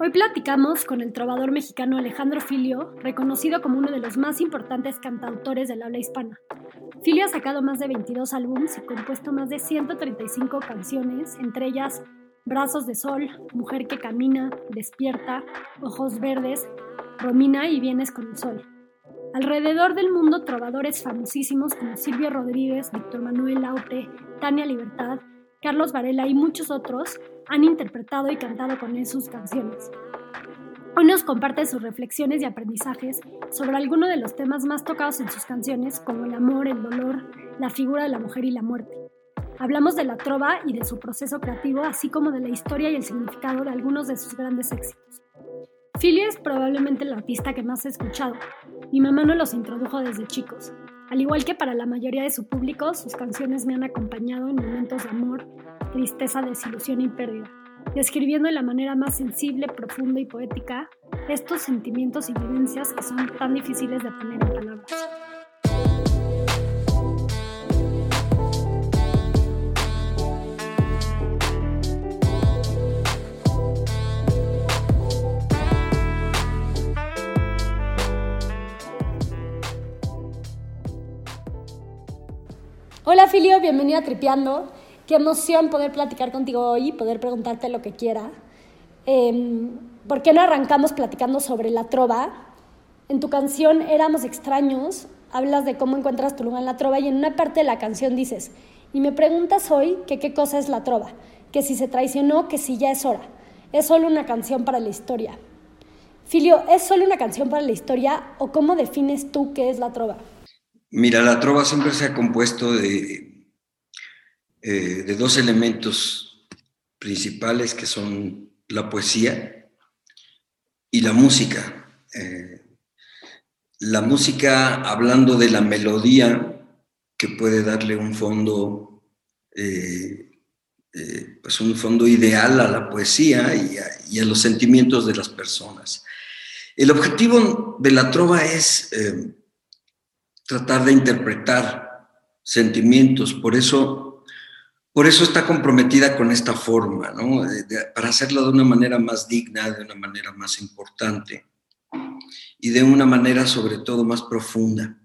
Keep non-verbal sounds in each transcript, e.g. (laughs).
Hoy platicamos con el trovador mexicano Alejandro Filio, reconocido como uno de los más importantes cantautores del habla hispana. Filio ha sacado más de 22 álbumes y compuesto más de 135 canciones, entre ellas Brazos de Sol, Mujer que Camina, Despierta, Ojos Verdes, Romina y Vienes con el Sol. Alrededor del mundo, trovadores famosísimos como Silvio Rodríguez, Víctor Manuel Laute, Tania Libertad, Carlos Varela y muchos otros han interpretado y cantado con él sus canciones. Hoy nos comparte sus reflexiones y aprendizajes sobre algunos de los temas más tocados en sus canciones, como el amor, el dolor, la figura de la mujer y la muerte. Hablamos de la trova y de su proceso creativo, así como de la historia y el significado de algunos de sus grandes éxitos. Philly es probablemente el artista que más he escuchado. Mi mamá nos los introdujo desde chicos. Al igual que para la mayoría de su público, sus canciones me han acompañado en momentos de amor, tristeza, desilusión y pérdida, describiendo de la manera más sensible, profunda y poética estos sentimientos y vivencias que son tan difíciles de poner en palabras. Hola Filio, bienvenido a Tripeando. Qué emoción poder platicar contigo hoy y poder preguntarte lo que quiera. Em, ¿Por qué no arrancamos platicando sobre la trova? En tu canción Éramos extraños, hablas de cómo encuentras tu lugar en la trova y en una parte de la canción dices, y me preguntas hoy que qué cosa es la trova, que si se traicionó, que si ya es hora. Es solo una canción para la historia. Filio, ¿es solo una canción para la historia o cómo defines tú qué es la trova? Mira, la trova siempre se ha compuesto de, eh, de dos elementos principales que son la poesía y la música. Eh, la música hablando de la melodía que puede darle un fondo, eh, pues un fondo ideal a la poesía y a, los sentimientos de las personas. El objetivo de la trova es tratar de interpretar sentimientos, por eso, por eso está comprometida con esta forma, ¿no? para hacerlo de una manera más digna, de una manera más importante y de una manera sobre todo más profunda.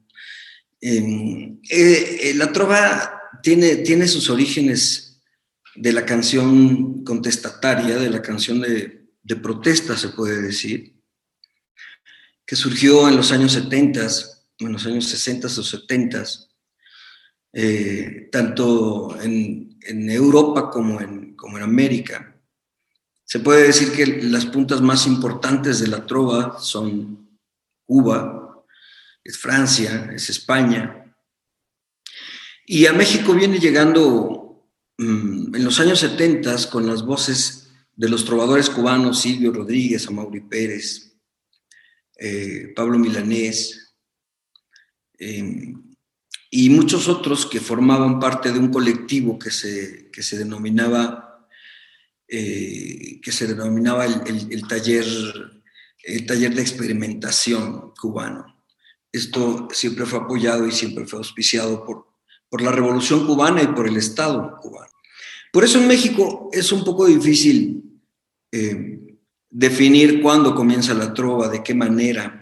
Em, eh, eh, la trova tiene, tiene sus orígenes de la canción contestataria, de la canción de, de protesta, se puede decir, que surgió en los años 70 en los años 60 o 70, eh, tanto en, Europa como en, como en América. Se puede decir que las puntas más importantes de la trova son Cuba, es Francia, es España. Y a México viene llegando mm, en los años 70 con las voces de los trovadores cubanos Silvio Rodríguez, Amaury Pérez, eh, Pablo Milanés, Em, y muchos otros que formaban parte de un colectivo que se, que se denominaba, eh, que se denominaba el, taller, el taller de experimentación cubano. Esto siempre fue apoyado y siempre fue auspiciado por, por la Revolución cubana y por el Estado cubano. Por eso en México es un poco difícil eh, definir cuándo comienza la trova, de qué manera.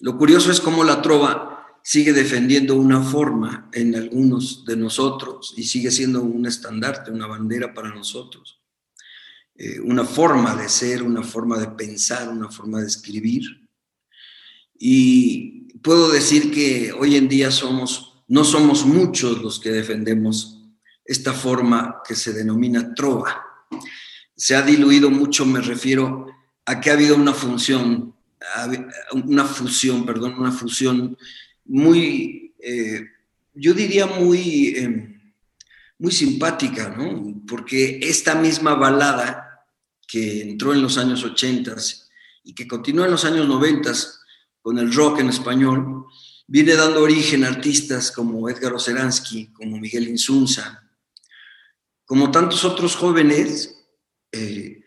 Lo curioso es cómo la trova sigue defendiendo una forma en algunos de nosotros y sigue siendo un estandarte, una bandera para nosotros. Eh, una forma de ser, una forma de pensar, una forma de escribir. Y puedo decir que hoy en día somos, no somos muchos los que defendemos esta forma que se denomina trova. Se ha diluido mucho, me refiero a que ha habido una función, una fusión, perdón, una fusión muy, eh, yo diría muy, em, muy simpática, ¿no? Porque esta misma balada que entró en los años 80 y que continúa en los años 90 con el rock en español, viene dando origen a artistas como Edgar Oceransky, como Miguel Insunza, como tantos otros jóvenes eh,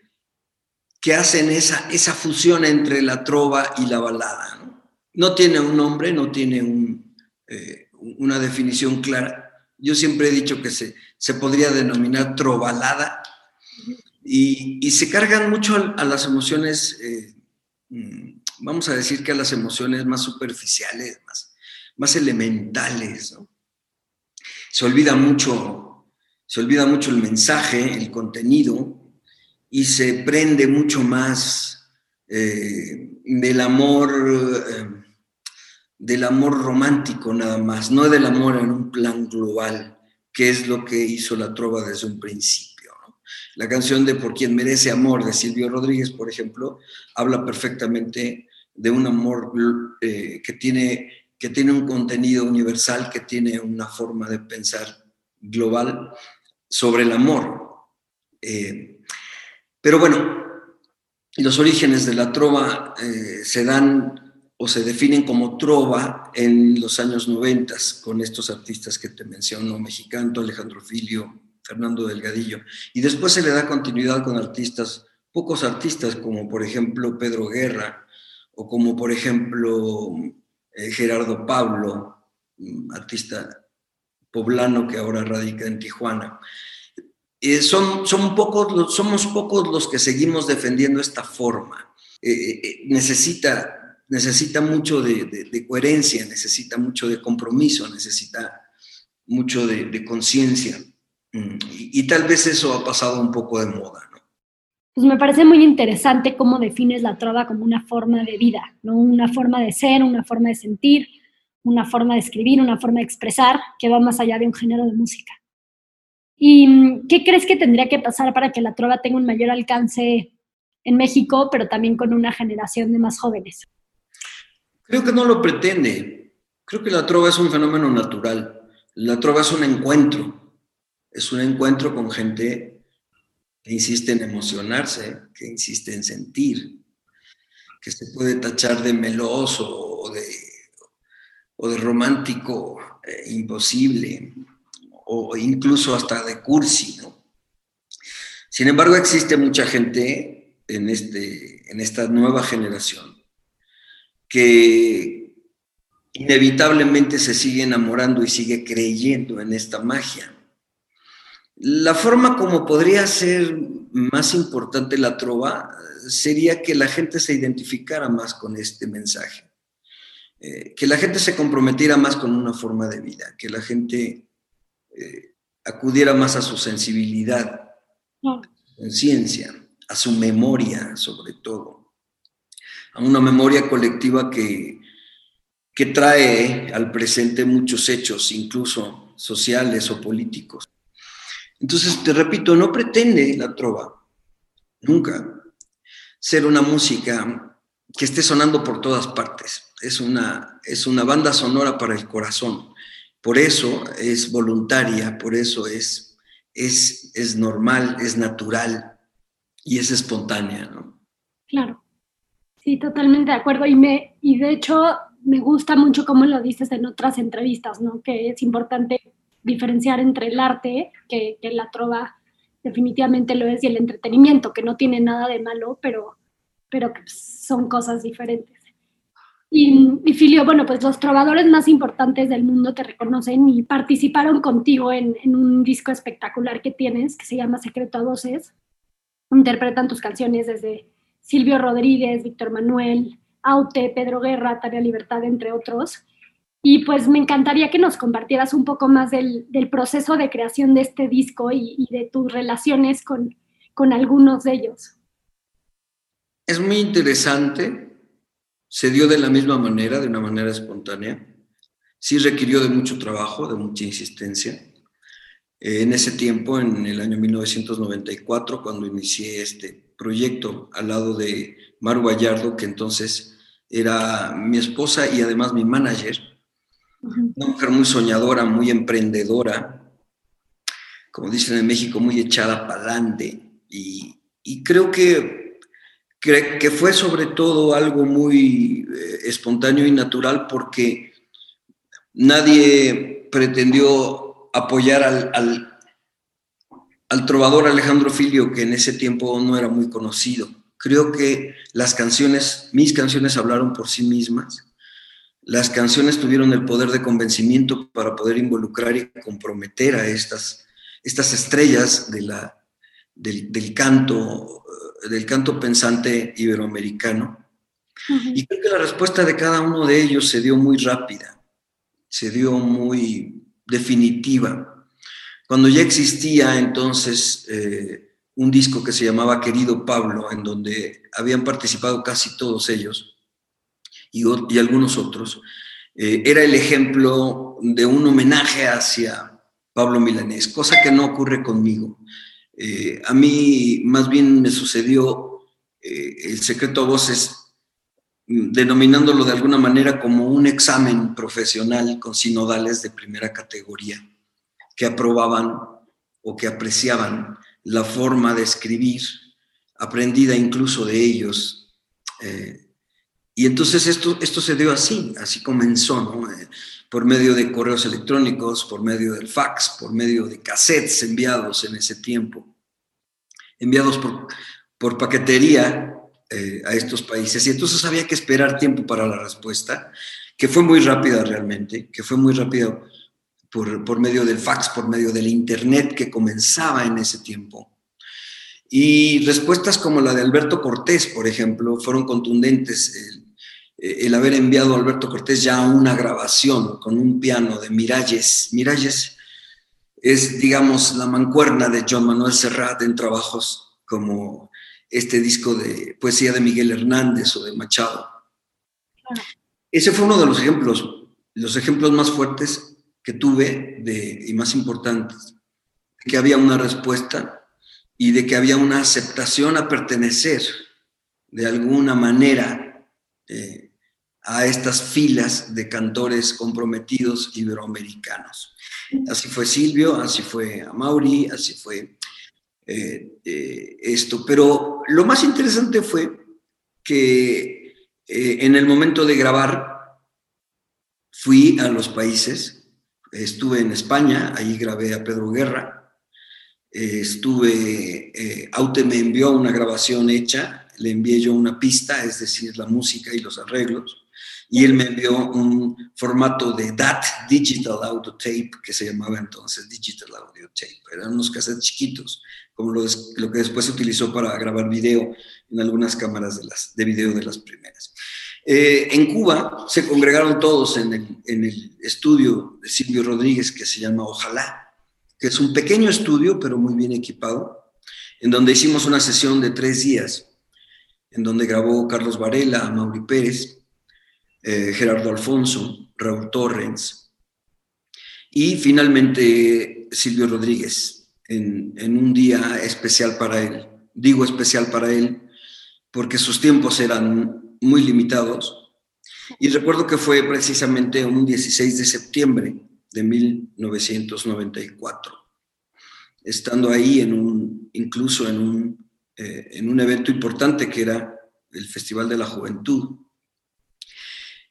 que hacen esa, esa fusión entre la trova y la balada. ¿No? tiene un nombre, no tiene eh, una definición clara. Yo siempre he dicho que se, se podría denominar trovalada, y, se cargan mucho a, las emociones, eh, mm, vamos a decir que a las emociones más superficiales, más, más elementales. Se olvida mucho, se olvida mucho el mensaje, el contenido, y se prende mucho más eh, del amor, del amor romántico nada más, no del amor en un plan global, que es lo que hizo la trova desde un principio. La canción de Por quien merece amor de Silvio Rodríguez, por ejemplo, habla perfectamente de un amor eh, que, tiene, que tiene un contenido universal, que tiene una forma de pensar global sobre el amor. Eh, pero bueno, los orígenes de la trova eh, se dan o se definen como trova en los años 90 con estos artistas que te menciono, mexicano, Alejandro Filio, Fernando Delgadillo. Y después se le da continuidad con artistas, pocos artistas, como por ejemplo Pedro Guerra, o como por ejemplo eh, Gerardo Pablo, artista poblano que ahora radica en Tijuana. Eh, son, son pocos, somos pocos los que seguimos defendiendo esta forma. Eh, necesita, necesita mucho de, coherencia, necesita mucho de compromiso, necesita mucho de conciencia. Mm, y, tal vez eso ha pasado un poco de moda, ¿no? Pues me parece muy interesante cómo defines la trova como una forma de vida, ¿no? Una forma de ser, una forma de sentir, una forma de escribir, una forma de expresar que va más allá de un género de música. ¿Y mm, qué crees que tendría que pasar para que la trova tenga un mayor alcance en México, pero también con una generación de más jóvenes? Creo que no lo pretende. Creo que la trova es un fenómeno natural. La trova es un encuentro es un encuentro con gente que insiste en emocionarse, que insiste en sentir, que se puede tachar de meloso o de, romántico eh, imposible, o incluso hasta de cursi. Sin embargo, existe mucha gente en, este, en esta nueva generación que inevitablemente se sigue enamorando y sigue creyendo en esta magia. La forma como podría ser más importante la trova sería que la gente se identificara más con este mensaje, eh, que la gente se comprometiera más con una forma de vida, que la gente eh, acudiera más a su sensibilidad, a su conciencia, a su memoria sobre todo, a una memoria colectiva que, que trae al presente muchos hechos, incluso sociales o políticos entonces, te repito, no pretende la trova, nunca, ser una música que esté sonando por todas partes. Es una, es una banda sonora para el corazón. Por eso es voluntaria, por eso es, es, es normal, es natural y es espontánea, ¿no? Claro. Sí, totalmente de acuerdo. Y, me, y de hecho, me gusta mucho cómo lo dices en otras entrevistas, ¿no? Que es importante diferenciar entre el arte, que, la trova definitivamente lo es, y el entretenimiento, que no tiene nada de malo, pero, pero son cosas diferentes. Y, y, Filio, bueno, pues los trovadores más importantes del mundo te reconocen y participaron contigo en, en, un disco espectacular que tienes, que se llama Secreto a Voces. Interpretan tus canciones desde Silvio Rodríguez, Víctor Manuel, Aute, Pedro Guerra, Tarea Libertad, entre otros. Y pues me encantaría que nos compartieras un poco más del, proceso de creación de este disco y, de tus relaciones con, con algunos de ellos. Es muy interesante, se dio de la misma manera, de una manera espontánea. Sí requirió de mucho trabajo, de mucha insistencia. Eh, en ese tiempo, en el año 1994, cuando inicié este proyecto al lado de Maru Gallardo, que entonces era mi esposa y además mi manager, una mujer muy soñadora, muy emprendedora, como dicen en México, muy echada para adelante. Y, creo que, que, fue sobre todo algo muy eh, espontáneo y natural porque nadie pretendió apoyar al, al, al trovador Alejandro Filio, que en ese tiempo no era muy conocido. Creo que las canciones, mis canciones hablaron por sí mismas las canciones tuvieron el poder de convencimiento para poder involucrar y comprometer a estas, estas estrellas de la, del, canto, del canto pensante iberoamericano. Y creo que la respuesta de cada uno de ellos se dio muy rápida, se dio muy definitiva. Cuando ya existía entonces eh, un disco que se llamaba Querido Pablo, en donde habían participado casi todos ellos y, algunos otros, eh, era el ejemplo de un homenaje hacia Pablo Milanés, cosa que no ocurre conmigo. Eh, a mí más bien me sucedió el secreto a voces denominándolo de alguna manera como un examen profesional con sinodales de primera categoría, que aprobaban o que apreciaban la forma de escribir, aprendida incluso de ellos. Eh, y entonces esto, esto se dio así, así comenzó, eh, por medio de correos electrónicos, por medio del fax, por medio de cassettes enviados en ese tiempo, enviados por, por paquetería eh, a estos países. Y entonces había que esperar tiempo para la respuesta, que fue muy rápida realmente, que fue muy rápida por, por medio del fax, por medio del Internet que comenzaba en ese tiempo. Y respuestas como la de Alberto Cortés, por ejemplo, fueron contundentes. El, el, haber enviado a Alberto Cortés ya una grabación con un piano de Miralles. Miralles es, digamos, la mancuerna de John Manuel Serrat en trabajos como este disco de poesía de Miguel Hernández o de Machado. Ese fue uno de los ejemplos, los ejemplos más fuertes que tuve de, y más importantes, de que había una respuesta y de que había una aceptación a pertenecer de alguna manera eh, a estas filas de cantores comprometidos iberoamericanos. Así fue Silvio, así fue Amaury, así fue eh, eh, esto. Pero lo más interesante fue que en el momento de grabar fui a los países, estuve en España, ahí grabé a Pedro Guerra, estuve, Aute me envió una grabación hecha, le envié yo una pista, es decir, la música y los arreglos y él me envió un formato de DAT, Digital Audio Tape, que se llamaba entonces Digital Audio Tape. Eran unos cassettes chiquitos, como lo, lo que después se utilizó para grabar video en algunas cámaras de, las, de video de las primeras. Eh, en Cuba se congregaron todos en el, estudio de Silvio Rodríguez que se llama Ojalá, que es un pequeño estudio, pero muy bien equipado, en donde hicimos una sesión de tres días, en donde grabó Carlos Varela, Mauri Pérez, eh, Gerardo Alfonso, Raúl Torrens y finalmente Silvio Rodríguez en, un día especial para él. Digo especial para él porque sus tiempos eran muy limitados. Y recuerdo que fue precisamente un 16 de septiembre de 1994, estando ahí en un, incluso en un, eh, en un evento importante que era el Festival de la Juventud.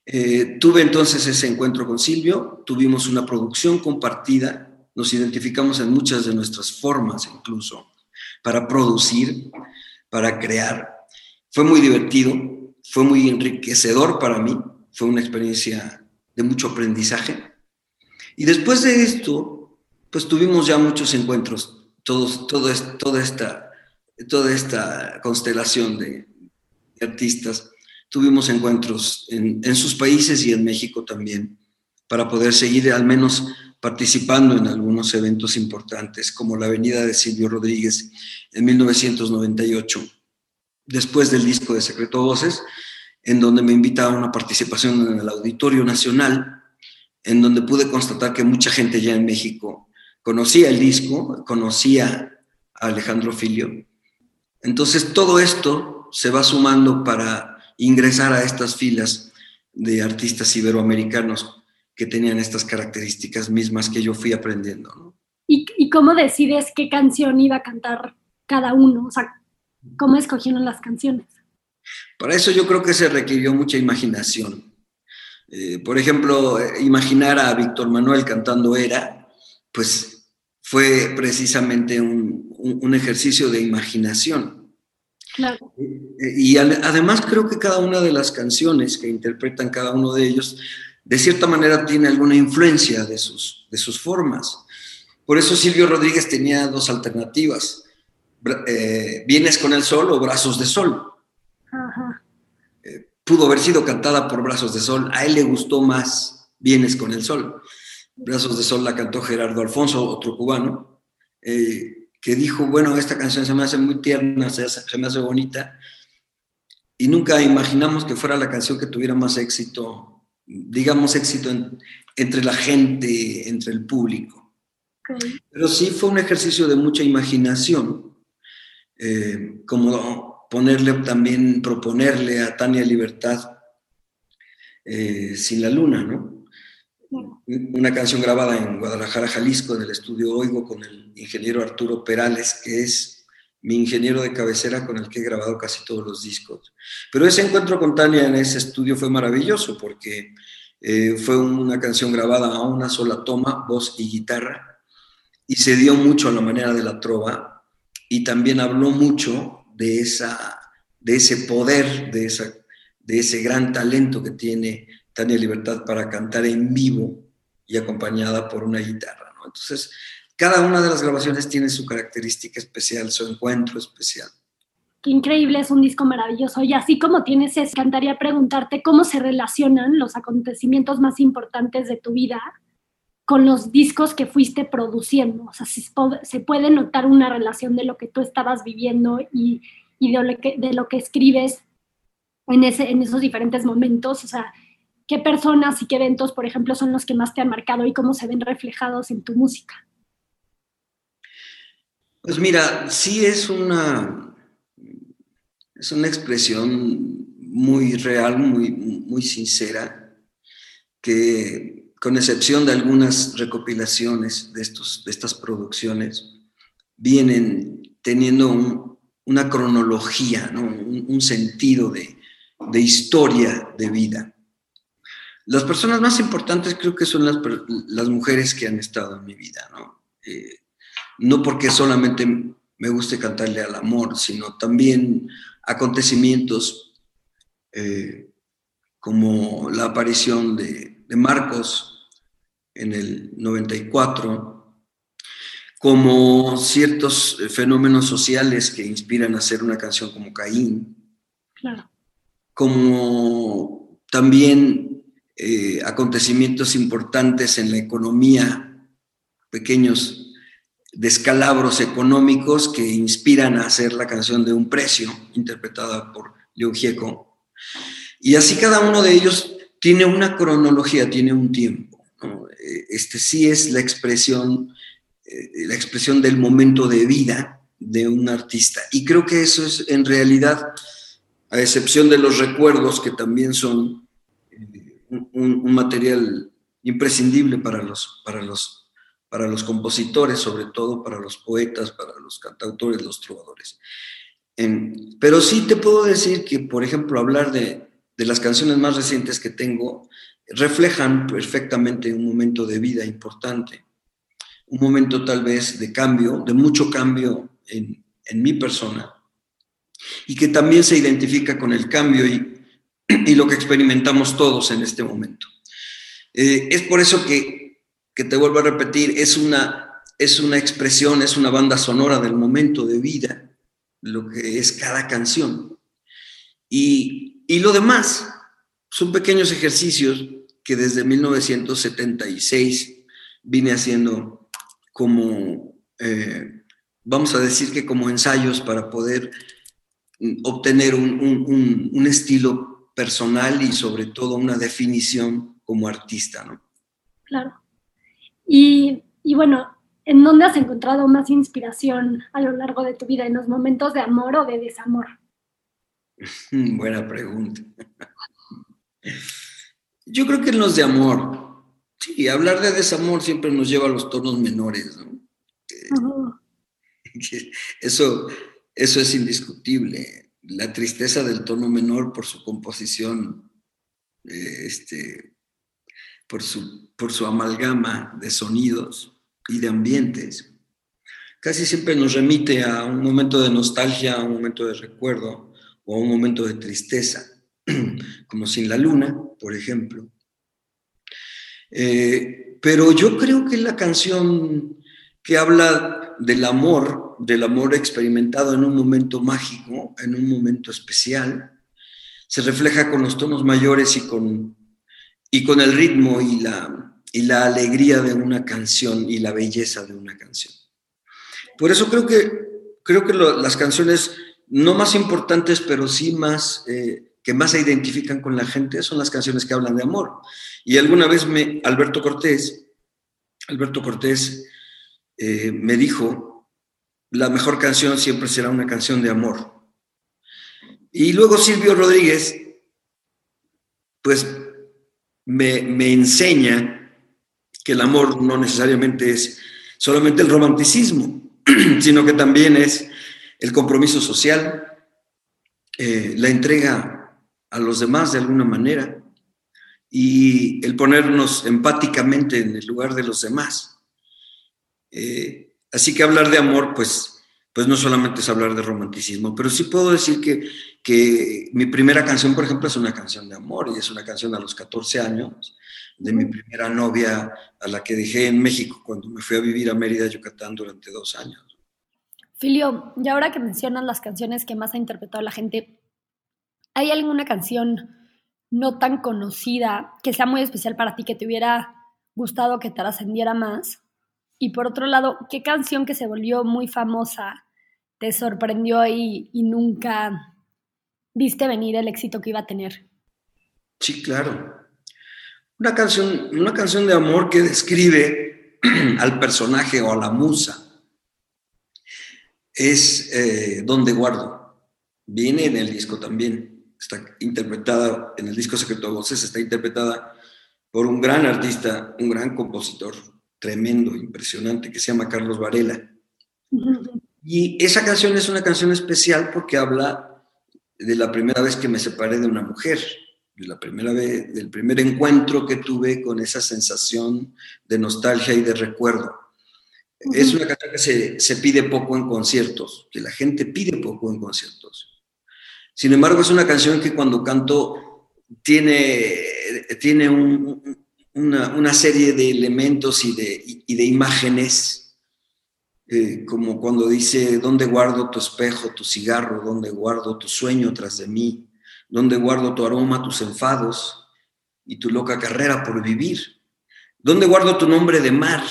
Eh, tuve entonces ese encuentro con Silvio, tuvimos una producción compartida, nos identificamos en muchas de nuestras formas incluso, para producir, para crear. Fue muy divertido, fue muy enriquecedor para mí, fue una experiencia de mucho aprendizaje. Y después de esto, pues tuvimos ya muchos encuentros, todos, todo toda, esta, toda esta constelación de artistas tuvimos encuentros en, sus países y en México también, para poder seguir al menos participando en algunos eventos importantes, como la Avenida de Silvio Rodríguez en 1998, después del disco de Secreto Voces, en donde me invitaron a una participación en el Auditorio Nacional, en donde pude constatar que mucha gente ya en México conocía el disco, conocía a Alejandro Filio. Entonces todo esto se va sumando para ingresar a estas filas de artistas iberoamericanos que tenían estas características mismas que yo fui aprendiendo. ¿Y, ¿Y, cómo decides qué canción iba a cantar cada uno? ¿Cómo escogieron las canciones? Para eso yo creo que se requirió mucha imaginación. Eh, por ejemplo, imaginar a Víctor Manuel cantando Era, pues fue precisamente un, un ejercicio de imaginación. Y además creo que cada una de las canciones que interpretan cada uno de ellos, de cierta manera tiene alguna influencia de sus, de sus formas. Por eso Silvio Rodríguez tenía dos alternativas. Eh, Vienes con el Sol o Brazos de Sol. Eh, pudo haber sido cantada por Brazos de Sol, a él le gustó más Vienes con el Sol. Brazos de Sol la cantó Gerardo Alfonso, otro cubano, eh, que dijo, bueno, esta canción se me hace muy tierna, se, se me hace bonita, y nunca imaginamos que fuera la canción que tuviera más éxito, digamos éxito entre la gente, entre el público. Pero sí fue un ejercicio de mucha imaginación, eh, como ponerle también, proponerle a Tania Libertad eh, Sin la Luna, ¿no? Una canción grabada en Guadalajara, Jalisco, en el estudio Oigo, con el ingeniero Arturo Perales, que es mi ingeniero de cabecera con el que he grabado casi todos los discos. Pero ese encuentro con Tania en ese estudio fue maravilloso porque eh, fue una canción grabada a una sola toma, voz y guitarra, y se dio mucho a la manera de la trova y también habló mucho de, esa, de ese poder, de, esa, de ese gran talento que tiene Tania Libertad para cantar en vivo y acompañada por una guitarra. Entonces, cada una de las grabaciones tiene su característica especial, su encuentro especial. Qué increíble, es un disco maravilloso. Y así como tienes, es, encantaría preguntarte cómo se relacionan los acontecimientos más importantes de tu vida con los discos que fuiste produciendo. O sea, si se puede notar una relación de lo que tú estabas viviendo y, de, lo que, de, lo que, escribes en, ese, en esos diferentes momentos. O sea, qué personas y qué eventos, por ejemplo, son los que más te han marcado y cómo se ven reflejados en tu música. Pues mira, sí es una, es una expresión muy real, muy, muy sincera, que con excepción de algunas recopilaciones de, estos, de estas producciones, vienen teniendo una cronología, un, sentido de, historia de vida. Las personas más importantes creo que son las, las mujeres que han estado en mi vida, ¿no? Eh, no porque solamente me guste cantarle al amor, sino también acontecimientos eh, como la aparición de, Marcos en el 94, como ciertos fenómenos sociales que inspiran a hacer una canción como Caín, como también eh, acontecimientos importantes en la economía, pequeños descalabros económicos que inspiran a hacer la canción de Un Precio, interpretada por Leo Gieco. Y así cada uno de ellos tiene una cronología, tiene un tiempo. Este sí es la expresión, eh, la expresión del momento de vida de un artista. Y creo que eso es en realidad, a excepción de los recuerdos que también son eh, un, material imprescindible para los, para los para los compositores, sobre todo para los poetas, para los cantautores, los trovadores. pero sí te puedo decir que, por ejemplo, hablar de, de las canciones más recientes que tengo reflejan perfectamente un momento de vida importante, un momento tal vez de cambio, de mucho cambio en, en mi persona, y que también se identifica con el cambio y, y lo que experimentamos todos en este momento. Eh, es por eso que que te vuelvo a repetir, es una, es una expresión, es una banda sonora del momento de vida, lo que es cada canción. Y, lo demás son pequeños ejercicios que desde 1976 vine haciendo como, eh, vamos a decir que como ensayos para poder obtener un, un, estilo personal y sobre todo una definición como artista, ¿no? Claro. Y, bueno, ¿en dónde has encontrado más inspiración a lo largo de tu vida? ¿En los momentos de amor o de desamor? (laughs) Buena pregunta. Yo creo que en los de amor. Sí, hablar de desamor siempre nos lleva a los tonos menores, ¿no? (laughs) Eso, eso es indiscutible. La tristeza del tono menor por su composición eh, este, por su, por su amalgama de sonidos y de ambientes, casi siempre nos remite a un momento de nostalgia, a un momento de recuerdo o a un momento de tristeza, (clears throat) como Sin la Luna, por ejemplo. Eh, pero yo creo que la canción que habla del amor, del amor experimentado en un momento mágico, en un momento especial. Se refleja con los tonos mayores y con, y con el ritmo y la, y la alegría de una canción y la belleza de una canción. Por eso creo que, creo que las canciones no más importantes, pero sí más, eh, que más se identifican con la gente, son las canciones que hablan de amor. Y alguna vez me, Alberto Cortés, Alberto Cortés eh, me dijo, la mejor canción siempre será una canción de amor. Y luego Silvio Rodríguez, pues me, me enseña que el amor no necesariamente es solamente el romanticismo, (clears throat) sino que también es el compromiso social, eh, la entrega a los demás de alguna manera y el ponernos empáticamente en el lugar de los demás. Eh, así que hablar de amor, pues, pues no solamente es hablar de romanticismo, pero sí puedo decir que, que mi primera canción, por ejemplo, es una canción de amor y es una canción a los 14 años de mi primera novia a la que dejé en México cuando me fui a vivir a Mérida, Yucatán durante dos años. Filio, y ahora que mencionas las canciones que más ha interpretado la gente, ¿hay alguna canción no tan conocida que sea muy especial para ti, que te hubiera gustado que trascendiera más? Y por otro lado, ¿qué canción que se volvió muy famosa te sorprendió y, y nunca viste venir el éxito que iba a tener? Sí, claro. Una canción, una canción de amor que describe (clears throat) al personaje o a la musa es eh, Donde Guardo. Viene en el disco también. Está interpretada, en el disco Secreto de Voces, está interpretada por un gran artista, un gran compositor, tremendo, impresionante, que se llama Carlos Varela. Y esa canción es una canción especial porque habla de la primera vez que me separé de una mujer, de la primera vez, del primer encuentro que tuve con esa sensación de nostalgia y de recuerdo. Es una canción que se, pide poco en conciertos, que la gente pide poco en conciertos. Sin embargo, es una canción que cuando canto tiene, tiene un, una, serie de elementos y de, y de imágenes, eh, como cuando dice, ¿dónde guardo tu espejo, tu cigarro? ¿Dónde guardo tu sueño tras de mí? ¿Dónde guardo tu aroma, tus enfados y tu loca carrera por vivir? ¿Dónde guardo tu nombre de mar?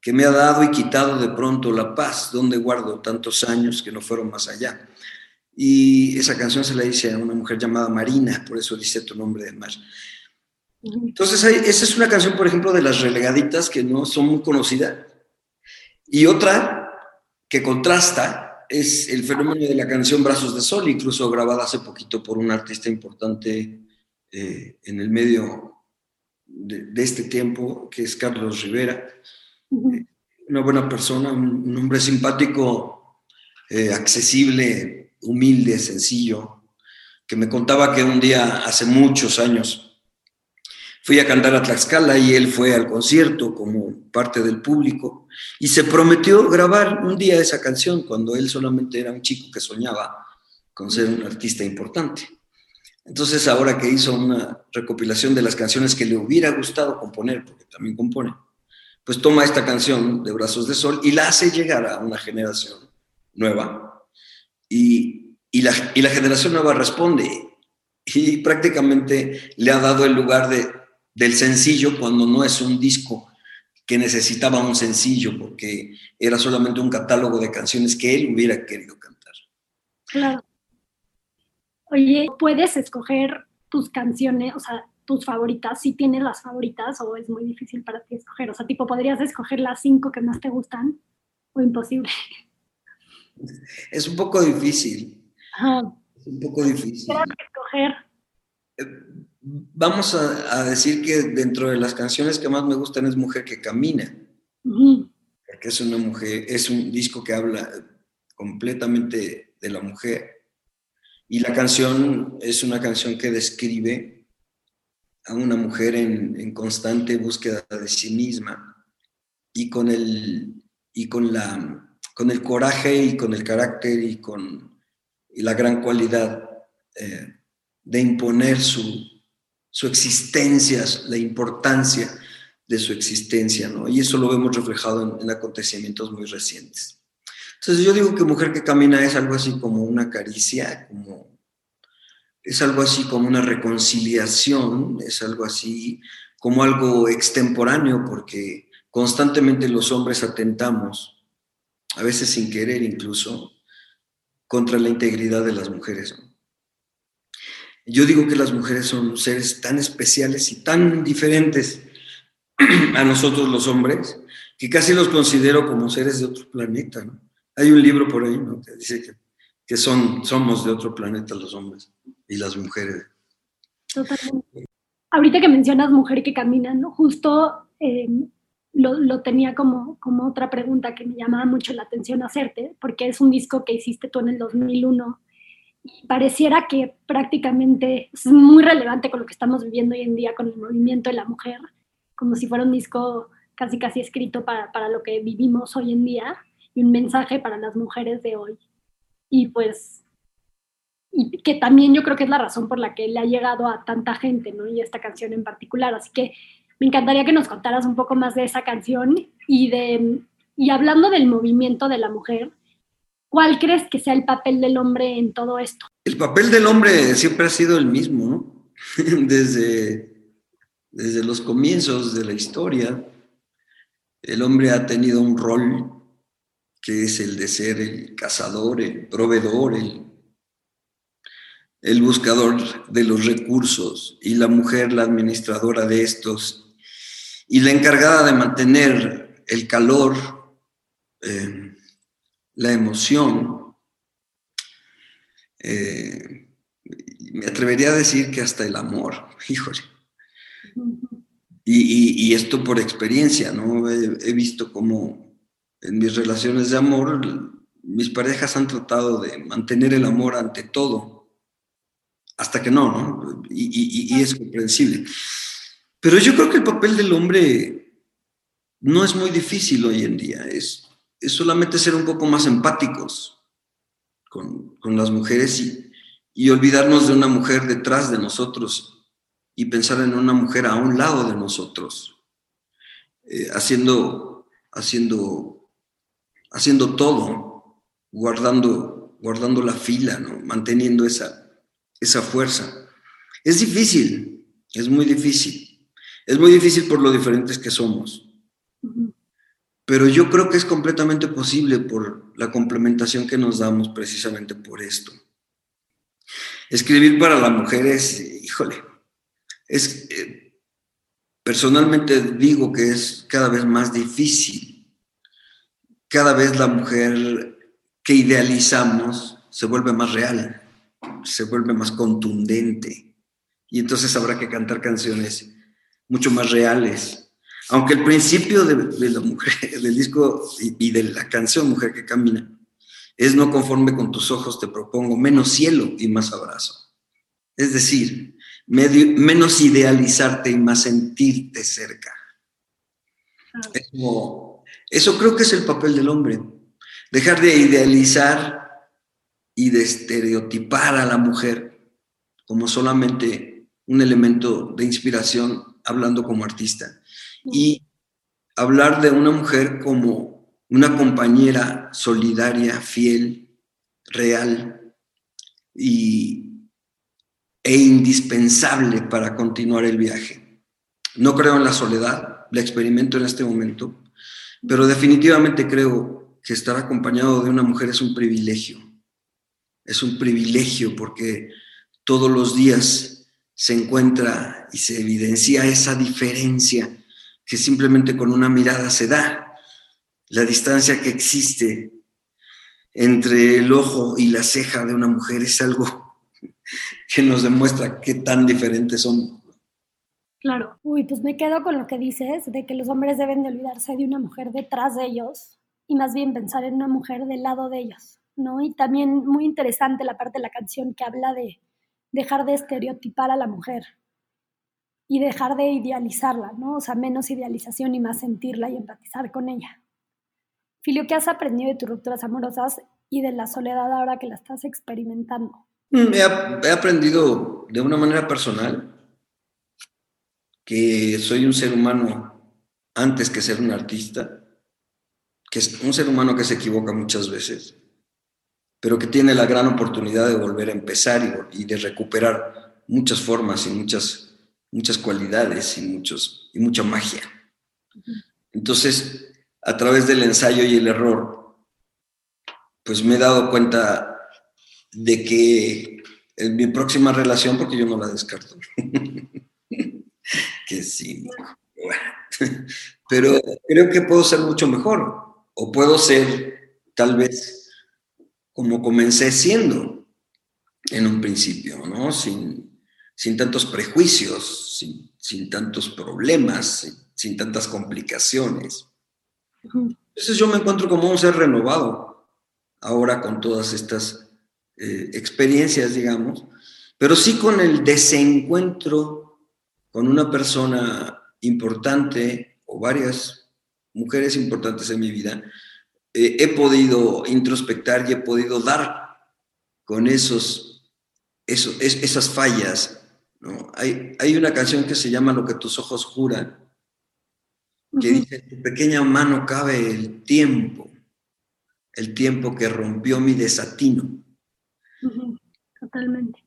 Que me ha dado y quitado de pronto la paz, ¿Dónde guardo tantos años que no fueron más allá. Y esa canción se la dice a una mujer llamada Marina, por eso dice tu nombre de mar. Entonces, esa es una canción, por ejemplo, de las relegaditas que no son muy conocidas. Y otra que contrasta es el fenómeno de la canción Brazos de Sol, incluso grabada hace poquito por un artista importante eh, en el medio de, este tiempo, que es Carlos Rivera. Una buena persona, un, hombre simpático, eh, accesible, humilde, sencillo, que me contaba que un día, hace muchos años, Fui a cantar a Tlaxcala y él fue al concierto como parte del público y se prometió grabar un día esa canción cuando él solamente era un chico que soñaba con ser un artista importante. Entonces ahora que hizo una recopilación de las canciones que le hubiera gustado componer, porque también compone, pues toma esta canción de Brazos de Sol y la hace llegar a una generación nueva. Y, y, la, y la generación nueva responde y prácticamente le ha dado el lugar de del sencillo cuando no es un disco que necesitaba un sencillo porque era solamente un catálogo de canciones que él hubiera querido cantar. Claro. Oye, ¿puedes escoger tus canciones, o sea, tus favoritas, si tienes las favoritas o es muy difícil para ti escoger? O sea, tipo, ¿podrías escoger las cinco que más te gustan o imposible? Es un poco difícil. Ajá. Es un poco difícil. escoger. Eh, vamos a, decir que dentro de las canciones que más me gustan es Mujer que Camina, porque es una mujer, es un disco que habla completamente de la mujer. Y la canción es una canción que describe a una mujer en, constante búsqueda de sí misma y con el, y con la, con el coraje y con el carácter y con la gran cualidad eh, de imponer su, su existencia, la importancia de su existencia, ¿no? Y eso lo vemos reflejado en, acontecimientos muy recientes. Entonces yo digo que mujer que camina es algo así como una caricia, como, es algo así como una reconciliación, es algo así como algo extemporáneo, porque constantemente los hombres atentamos, a veces sin querer incluso, contra la integridad de las mujeres. Yo digo que las mujeres son seres tan especiales y tan diferentes (clears throat) a nosotros los hombres, que casi los considero como seres de otro planeta. Hay un libro por ahí ¿no? que dice que, que, son, somos de otro planeta los hombres y las mujeres. Totalmente. Ahorita que mencionas mujer que camina, ¿no? justo eh, lo, lo, tenía como, como otra pregunta que me llamaba mucho la atención hacerte, porque es un disco que hiciste tú en el 2001 y pareciera que prácticamente es muy relevante con lo que estamos viviendo hoy en día con el movimiento de la mujer como si fuera un disco casi casi escrito para, para lo que vivimos hoy en día y un mensaje para las mujeres de hoy. Y pues, y que también yo creo que es la razón por la que le ha llegado a tanta gente, ¿no? Y esta canción en particular. Así que me encantaría que nos contaras un poco más de esa canción y de, y hablando del movimiento de la mujer, ¿cuál crees que sea el papel del hombre en todo esto? El papel del hombre siempre ha sido el mismo, ¿no? (laughs) Desde desde los comienzos de la historia, el hombre ha tenido un rol que es el de ser el cazador, el proveedor, el, el buscador de los recursos y la mujer la administradora de estos y la encargada de mantener el calor, eh, la emoción. Eh, me atrevería a decir que hasta el amor, (laughs) híjole. Y, esto por experiencia, ¿no? He, visto como en mis relaciones de amor, mis parejas han tratado de mantener el amor ante todo, hasta que no, ¿no? Y, y, es comprensible. Pero yo creo que el papel del hombre no es muy difícil hoy en día, es, es solamente ser un poco más empáticos con, con las mujeres y, y olvidarnos de una mujer detrás de nosotros y pensar en una mujer a un lado de nosotros, eh, haciendo, haciendo, haciendo todo, guardando, guardando la fila, ¿no? manteniendo esa, esa fuerza. Es difícil, es muy difícil. Es muy difícil por lo diferentes que somos. Pero yo creo que es completamente posible por la complementación que nos damos precisamente por esto. Escribir para la mujer es, híjole, es, eh, personalmente digo que es cada vez más difícil. Cada vez la mujer que idealizamos se vuelve más real, se vuelve más contundente. Y entonces habrá que cantar canciones mucho más reales. Aunque el principio de, la mujer, (laughs) del disco y, y de la canción Mujer que Camina es no conforme con tus ojos, te propongo menos cielo y más abrazo. Es decir, menos idealizarte y más sentirte cerca. eso creo que es el papel del hombre. Dejar de idealizar y de estereotipar a la mujer como solamente un elemento de inspiración hablando como artista y hablar de una mujer como una compañera solidaria, fiel, real y, e indispensable para continuar el viaje. No creo en la soledad, la experimento en este momento, pero definitivamente creo que estar acompañado de una mujer es un privilegio. Es un privilegio porque todos los días se encuentra y se evidencia esa diferencia que simplemente con una mirada se da. La distancia que existe entre el ojo y la ceja de una mujer es algo (laughs) que nos demuestra qué tan diferentes son. Claro. Uy, pues me quedo con lo que dices, de que los hombres deben de olvidarse de una mujer detrás de ellos y más bien pensar en una mujer del lado de ellos, ¿no? Y también muy interesante la parte de la canción que habla de dejar de estereotipar a la mujer y dejar de idealizarla, ¿no? O sea, menos idealización y más sentirla y empatizar con ella. Filio, ¿qué has aprendido de tus rupturas amorosas y de la soledad ahora que la estás experimentando? Mm, he, aprendido de una manera personal que soy un ser humano antes que ser un artista, que es un ser humano que se equivoca muchas veces, pero que tiene la gran oportunidad de volver a empezar y, de recuperar muchas formas y muchas, muchas cualidades y, muchos, y mucha magia. Entonces, a través del ensayo y el error, pues me he dado cuenta de que en mi próxima relación, porque yo no la descarto, (laughs) que sí, (laughs) pero creo que puedo ser mucho mejor, o puedo ser tal vez como comencé siendo en un principio, ¿no? Sin, sin tantos prejuicios, sin, sin tantos problemas, sin, tantas complicaciones. Entonces yo me encuentro como un ser renovado ahora con todas estas eh, experiencias, digamos, pero sí con el desencuentro con una persona importante o varias mujeres importantes en mi vida, eh, he podido introspectar y he podido dar con esos, esos esas fallas. ¿no? Hay, hay una canción que se llama Lo que tus ojos juran, que dice, en tu pequeña mano cabe el tiempo, el tiempo que rompió mi desatino. Totalmente.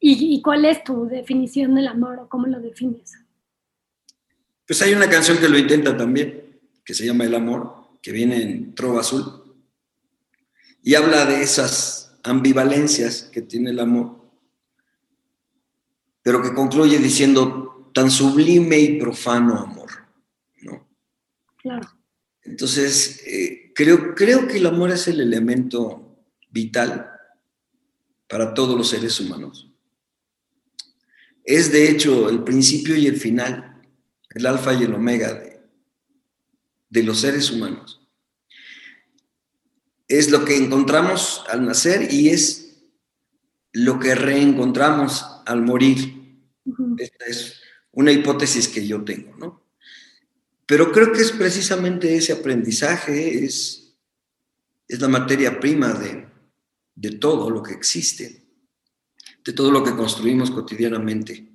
¿Y, ¿Y, cuál es tu definición del amor o cómo lo defines? Pues hay una canción que lo intenta también, que se llama El Amor, que viene en Trova Azul, y habla de esas ambivalencias que tiene el amor, pero que concluye diciendo tan sublime y profano amor, ¿no? Claro. Entonces, eh, creo, creo que el amor es el elemento vital para todos los seres humanos. Es de hecho el principio y el final el alfa y el omega de, de los seres humanos. Es lo que encontramos al nacer y es lo que reencontramos al morir. Esta es una hipótesis que yo tengo, ¿no? Pero creo que es precisamente ese aprendizaje, es, es la materia prima de, de todo lo que existe, de todo lo que construimos cotidianamente.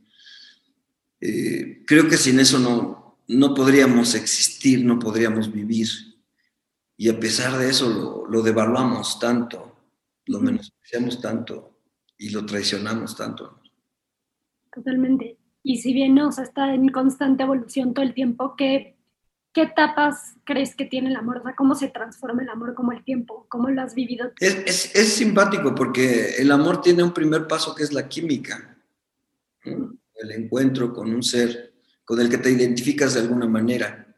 Eh, creo que sin eso no, no podríamos existir, no podríamos vivir. Y a pesar de eso lo, lo devaluamos tanto, lo menospreciamos tanto y lo traicionamos tanto. Totalmente. Y si bien no, está en constante evolución todo el tiempo, ¿qué, ¿qué etapas crees que tiene el amor? O sea, ¿cómo se transforma el amor como el tiempo? ¿Cómo lo has vivido? Es, es, es simpático porque el amor tiene un primer paso que es la química el encuentro con un ser con el que te identificas de alguna manera,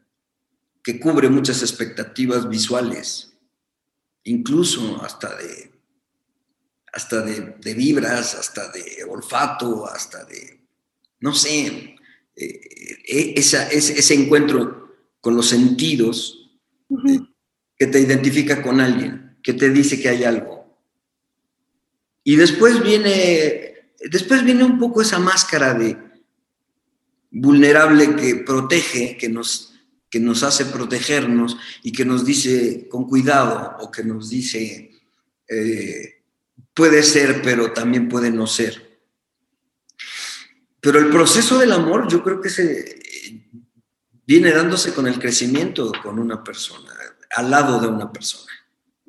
que cubre muchas expectativas visuales, incluso hasta de, hasta de, vibras, hasta de olfato, hasta de, no sé, eh, eh, ese, encuentro con los sentidos eh, que te identifica con alguien, que te dice que hay algo. Y después viene Después viene un poco esa máscara de vulnerable que protege, que nos, que nos hace protegernos y que nos dice con cuidado o que nos dice eh, puede ser, pero también puede no ser. Pero el proceso del amor yo creo que se viene dándose con el crecimiento con una persona, al lado de una persona.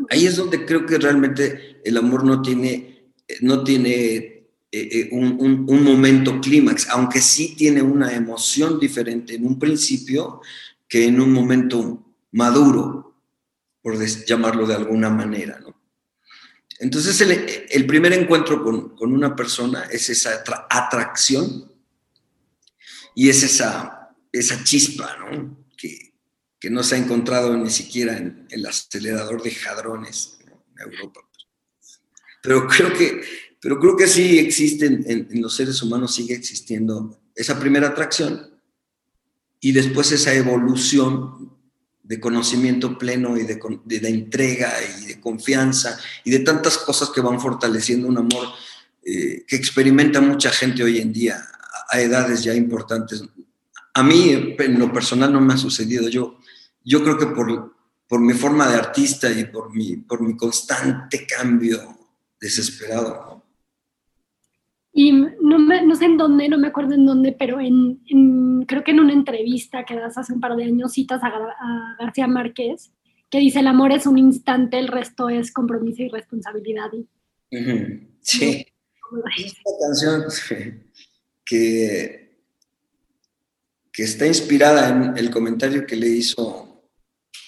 Ahí es donde creo que realmente el amor no tiene, no tiene eh, eh, un, momento clímax, aunque sí tiene una emoción diferente en un principio que en un momento maduro, por llamarlo de alguna manera. ¿no? Entonces el, primer encuentro con, una persona es esa atracción y es esa, esa chispa ¿no? que, que, no se ha encontrado ni siquiera en, el acelerador de jadrones en Europa. Pero creo que pero creo que sí existe en, los seres humanos, sigue existiendo esa primera atracción y después esa evolución de conocimiento pleno y de, de, entrega y de confianza y de tantas cosas que van fortaleciendo un amor eh, que experimenta mucha gente hoy en día a, edades ya importantes. A mí, en lo personal, no me ha sucedido. Yo, yo creo que por, por mi forma de artista y por mi, por mi constante cambio desesperado, y no, sé en dónde, no me acuerdo en dónde, pero en, creo que en una entrevista que das hace un par de años citas a, García Márquez, que dice el amor es un instante, el resto es compromiso y responsabilidad. Sí. Es una canción que, que está inspirada en el comentario que le hizo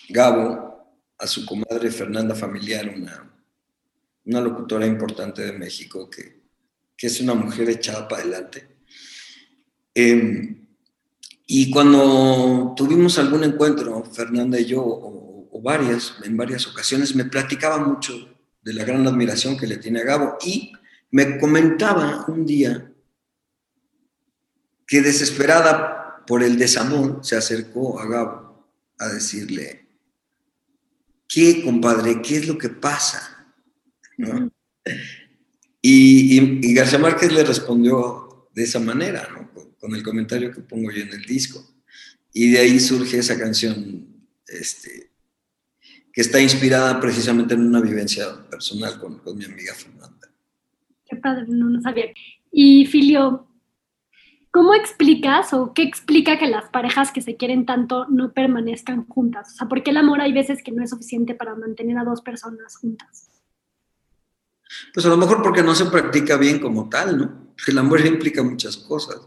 Gabo a su comadre Fernanda Familiar, una, una locutora importante de México que que es una mujer echada para adelante. Em, y cuando tuvimos algún encuentro, Fernanda y yo, o, varias, en varias ocasiones, me platicaba mucho de la gran admiración que le tiene a Gabo y me comentaba un día que desesperada por el desamor se acercó a Gabo a decirle, ¿qué, compadre? ¿Qué es lo que pasa? ¿No? Y, García Márquez le respondió de esa manera, con, el comentario que pongo yo en el disco. Y de ahí surge esa canción este, que está inspirada precisamente en una vivencia personal con, mi amiga Fernanda. Qué padre, no lo sabía. Y Filio, ¿cómo explicas o qué explica que las parejas que se quieren tanto no permanezcan juntas? O sea, ¿por qué el amor hay veces que no es suficiente para mantener a dos personas juntas? Pues a lo mejor porque no se practica bien como tal, ¿no? El amor (laughs) implica muchas cosas.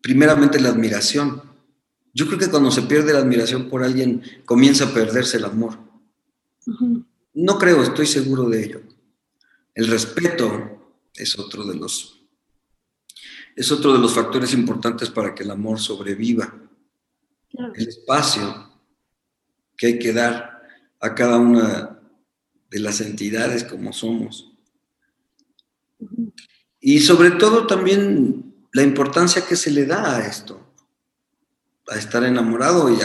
Primeramente la admiración. Yo creo que cuando se pierde la admiración por alguien, comienza a perderse el amor. No creo, estoy seguro de ello. El respeto es otro de los es otro de los factores importantes para que el amor sobreviva. El espacio que hay que dar a cada una de las entidades como somos. Y sobre todo también la importancia que se le da a esto, a estar enamorado y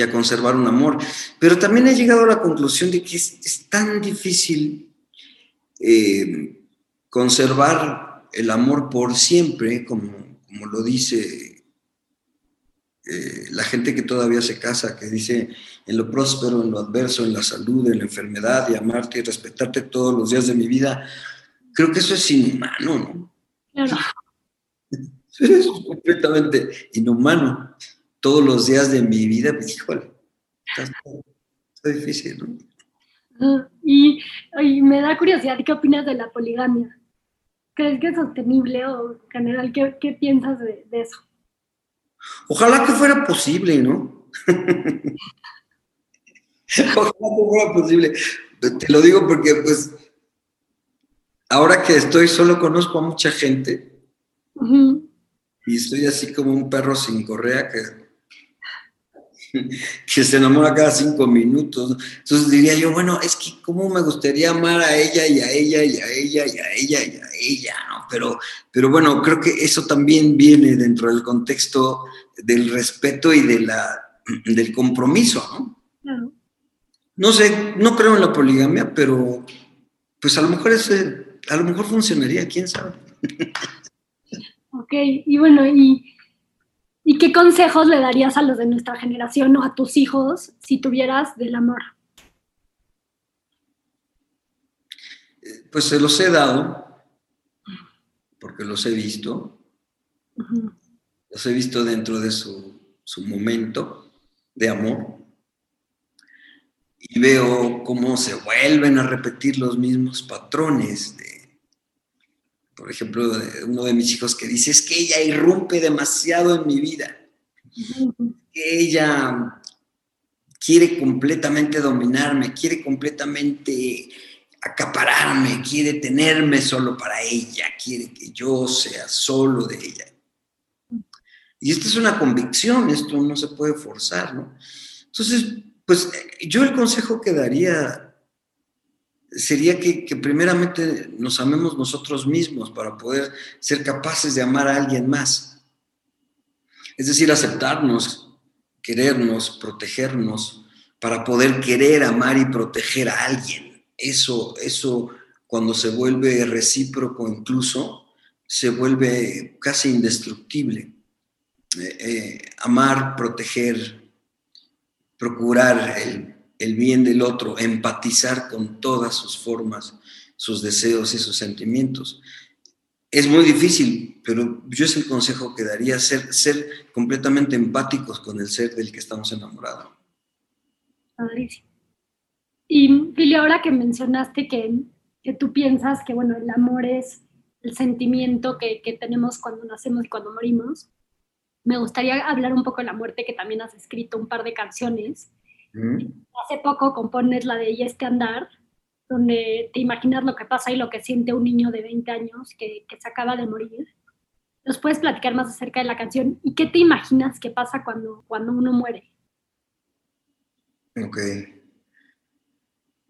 a, conservar un amor. Pero también he llegado a la conclusión de que es, tan difícil eh, conservar el amor por siempre, como, como lo dice eh, la gente que todavía se casa, que dice en lo próspero, en lo adverso, en la salud, en la enfermedad, y amarte y respetarte todos los días de mi vida, creo que eso es inhumano, ¿no? Claro. (laughs) Eso es completamente inhumano. Todos los días de mi vida, pues híjole, está, difícil, ¿no? Ah, y, me da curiosidad, ¿qué opinas de la poligamia? ¿Crees que es sostenible o en general qué, piensas de eso? Ojalá que fuera posible, ¿no? (laughs) Ojalá que fuera posible. Te lo digo porque, pues, ahora que estoy solo conozco a mucha gente y estoy así como un perro sin correa que, (laughs) que se enamora cada cinco minutos. Entonces diría yo, bueno, es que cómo me gustaría amar a ella y a ella y a ella y a ella y a ella, ¿no? Pero, pero bueno, creo que eso también viene dentro del contexto del respeto y de la, (clears throat) del compromiso, ¿no? No sé, no creo en la poligamia, pero pues a lo mejor ese, a lo mejor funcionaría, quién sabe. (laughs) Ok, y bueno, ¿y, ¿y qué consejos le darías a los de nuestra generación o a tus hijos si tuvieras del amor? Pues se los he dado, porque los he visto. Los he visto dentro de su, momento de amor. Y veo cómo se vuelven a repetir los mismos patrones de, por ejemplo, uno de mis hijos que dice, es que ella irrumpe demasiado en mi vida, que ella quiere completamente dominarme, quiere completamente acapararme, quiere tenerme solo para ella, quiere que yo sea solo de ella. Y esta es una convicción, esto no se puede forzar, ¿no? Entonces, pues yo el consejo que daría sería que, primeramente nos amemos nosotros mismos para poder ser capaces de amar a alguien más. Es decir, aceptarnos, querernos, protegernos, para poder querer, amar y proteger a alguien. Eso, eso cuando se vuelve recíproco incluso, se vuelve casi indestructible. Eh, eh, amar, proteger, procurar el, bien del otro, empatizar con todas sus formas, sus deseos y sus sentimientos. es muy difícil, pero yo es el consejo que daría, ser, ser completamente empáticos con el ser del que estamos enamorados. Y Fili, ahora que mencionaste que, que, tú piensas que, bueno, el amor es el sentimiento que, que tenemos cuando nacemos y cuando morimos, me gustaría hablar un poco de la muerte, que también has escrito un par de canciones. Hace poco compones la de Y este andar, donde te imaginas lo que pasa y lo que siente un niño de 20 años que, que se acaba de morir. ¿Nos puedes platicar más acerca de la canción y qué te imaginas que pasa cuando, cuando uno muere? Ok.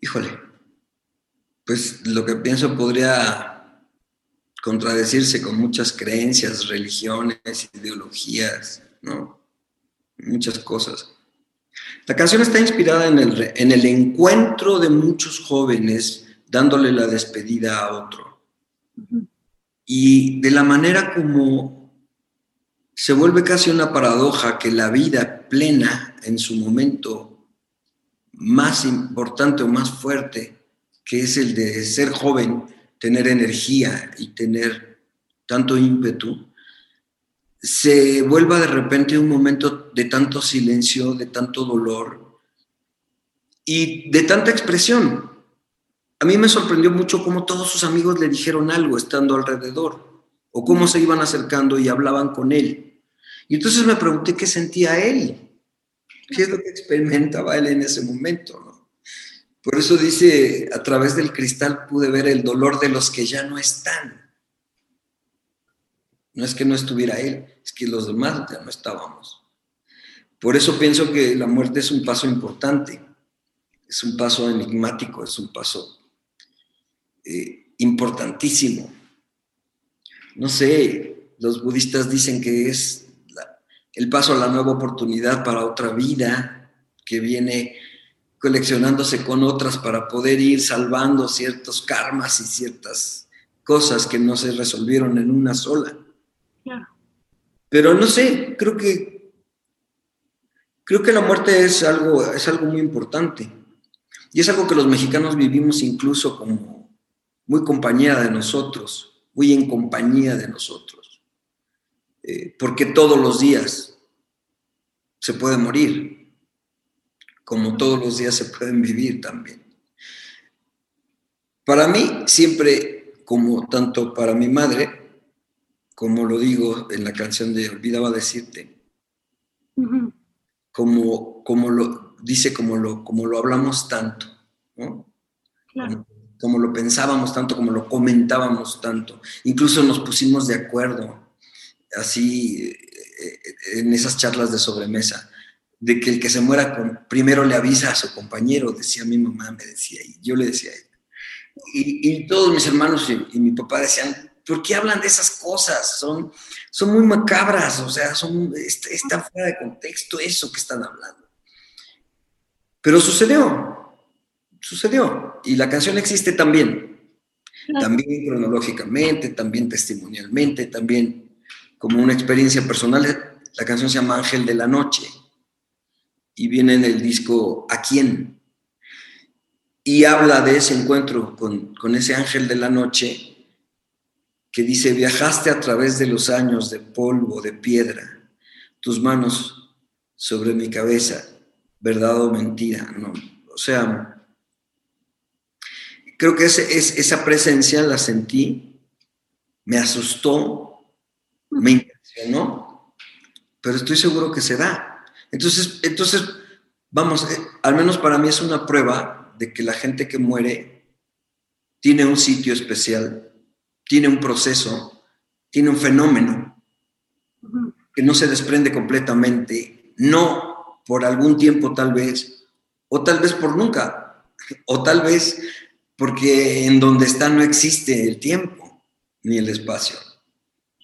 Híjole. Pues lo que pienso podría contradecirse con muchas creencias, religiones, ideologías, ¿no? Muchas cosas. La canción está inspirada en el, en el encuentro de muchos jóvenes dándole la despedida a otro. Y de la manera como se vuelve casi una paradoja que la vida plena en su momento más importante o más fuerte, que es el de ser joven, tener energía y tener tanto ímpetu, se vuelva de repente un momento de tanto silencio, de tanto dolor y de tanta expresión. A mí me sorprendió mucho cómo todos sus amigos le dijeron algo estando alrededor, o cómo se iban acercando y hablaban con él. Y entonces me pregunté qué sentía él, qué es lo que experimentaba él en ese momento. Por eso dice, a través del cristal pude ver el dolor de los que ya no están. No es que no estuviera él, es que los demás ya no estábamos. Por eso pienso que la muerte es un paso importante, es un paso enigmático, es un paso eh, importantísimo. No sé, los budistas dicen que es el paso a la nueva oportunidad para otra vida que viene coleccionándose con otras para poder ir salvando ciertos karmas y ciertas cosas que no se resolvieron en una sola. Pero no sé, creo que creo que la muerte es algo, es algo muy importante. Y es algo que los mexicanos vivimos incluso como muy compañía de nosotros, muy en compañía de nosotros. Eh, porque todos los días se puede morir como todos los días se pueden vivir también. Para mí, siempre, como tanto para mi madre, como lo digo en la canción de Olvidaba decirte, como, como lo dice, como lo, como lo hablamos tanto, como, lo pensábamos tanto, como lo comentábamos tanto, incluso nos pusimos de acuerdo, así, eh, en esas charlas de sobremesa de que el que se muera con, primero le avisa a su compañero, decía mi mamá, me decía, y yo le decía a ella. Y, todos mis hermanos y, mi papá decían, ¿por qué hablan de esas cosas? Son, son muy macabras, o sea, son, está, fuera de contexto eso que están hablando. Pero sucedió, sucedió, y la canción existe también, también cronológicamente, también testimonialmente, también como una experiencia personal. La canción se llama Ángel de la Noche y viene en el disco ¿A quién? Y habla de ese encuentro con, con ese ángel de la noche que dice, viajaste a través de los años de polvo, de piedra, tus manos sobre mi cabeza, verdad o mentira, ¿no? O sea, creo que esa presencia la sentí, me asustó, me impresionó, pero estoy seguro que se da. Entonces, entonces vamos, eh, al menos para mí es una prueba de que la gente que muere tiene un sitio especial, tiene un proceso, tiene un fenómeno que no se desprende completamente, no por algún tiempo tal vez, o tal vez por nunca, o tal vez porque en donde está no existe el tiempo ni el espacio.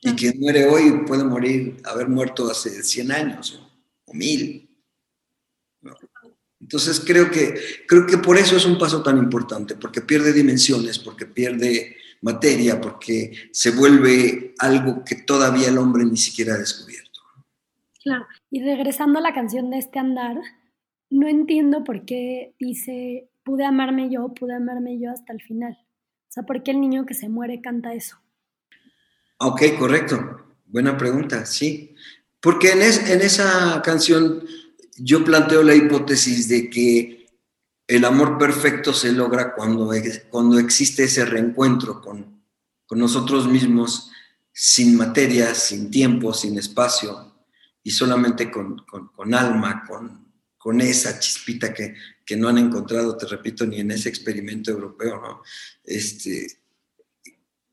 Y quien muere hoy puede morir, haber muerto hace 100 años o mil. Entonces creo que, creo que por eso es un paso tan importante, porque pierde dimensiones, porque pierde materia, porque se vuelve algo que todavía el hombre ni siquiera ha descubierto. Claro, y regresando a la canción de este andar, no entiendo por qué dice, pude amarme yo, pude amarme yo hasta el final. O sea, ¿por qué el niño que se muere canta eso? Ok, correcto. Buena pregunta, sí. Porque en, en esa canción yo planteo la hipótesis de que el amor perfecto se logra cuando, cuando existe ese reencuentro con, con nosotros mismos, sin materia, sin tiempo, sin espacio, y solamente con, con, alma, con, con, esa chispita que, que, no han encontrado, te repito, ni en ese experimento europeo, ¿no? Este,